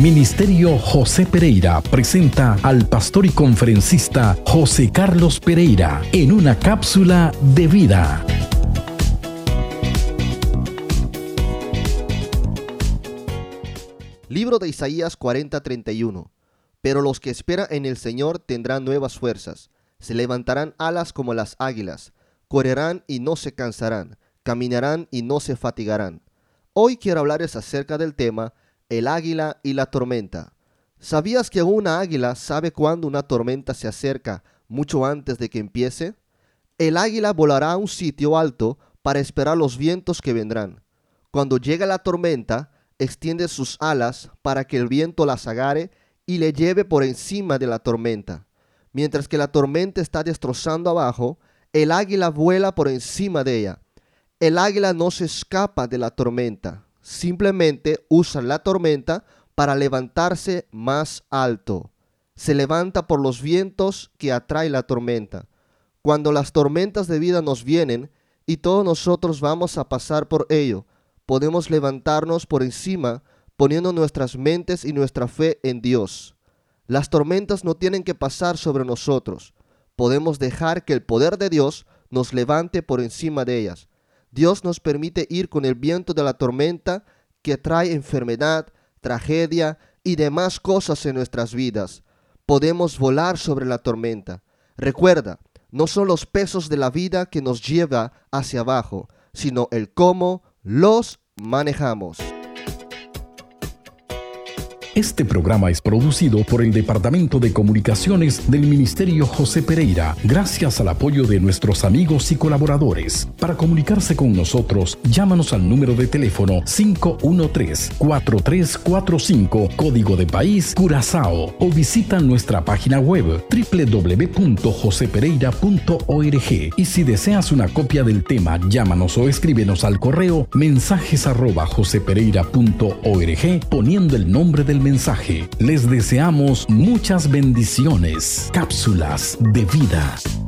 Ministerio José Pereira presenta al pastor y conferencista José Carlos Pereira en una cápsula de vida. Libro de Isaías 40:31 Pero los que esperan en el Señor tendrán nuevas fuerzas, se levantarán alas como las águilas, correrán y no se cansarán, caminarán y no se fatigarán. Hoy quiero hablarles acerca del tema el águila y la tormenta. ¿Sabías que una águila sabe cuándo una tormenta se acerca mucho antes de que empiece? El águila volará a un sitio alto para esperar los vientos que vendrán. Cuando llega la tormenta, extiende sus alas para que el viento las agarre y le lleve por encima de la tormenta. Mientras que la tormenta está destrozando abajo, el águila vuela por encima de ella. El águila no se escapa de la tormenta, simplemente usa la tormenta para levantarse más alto. Se levanta por los vientos que atrae la tormenta. Cuando las tormentas de vida nos vienen y todos nosotros vamos a pasar por ello, podemos levantarnos por encima poniendo nuestras mentes y nuestra fe en Dios. Las tormentas no tienen que pasar sobre nosotros. Podemos dejar que el poder de Dios nos levante por encima de ellas. Dios nos permite ir con el viento de la tormenta que trae enfermedad, tragedia y demás cosas en nuestras vidas. Podemos volar sobre la tormenta. Recuerda, no son los pesos de la vida que nos lleva hacia abajo, sino el cómo los manejamos. Este programa es producido por el Departamento de Comunicaciones del Ministerio José Pereira, gracias al apoyo de nuestros amigos y colaboradores. Para comunicarse con nosotros, llámanos al número de teléfono 513-4345, código de país Curazao, o visita nuestra página web www.josepereira.org. Y si deseas una copia del tema, llámanos o escríbenos al correo mensajes arroba josepereira.org poniendo el nombre del mensaje. Les deseamos muchas bendiciones. Cápsulas de vida.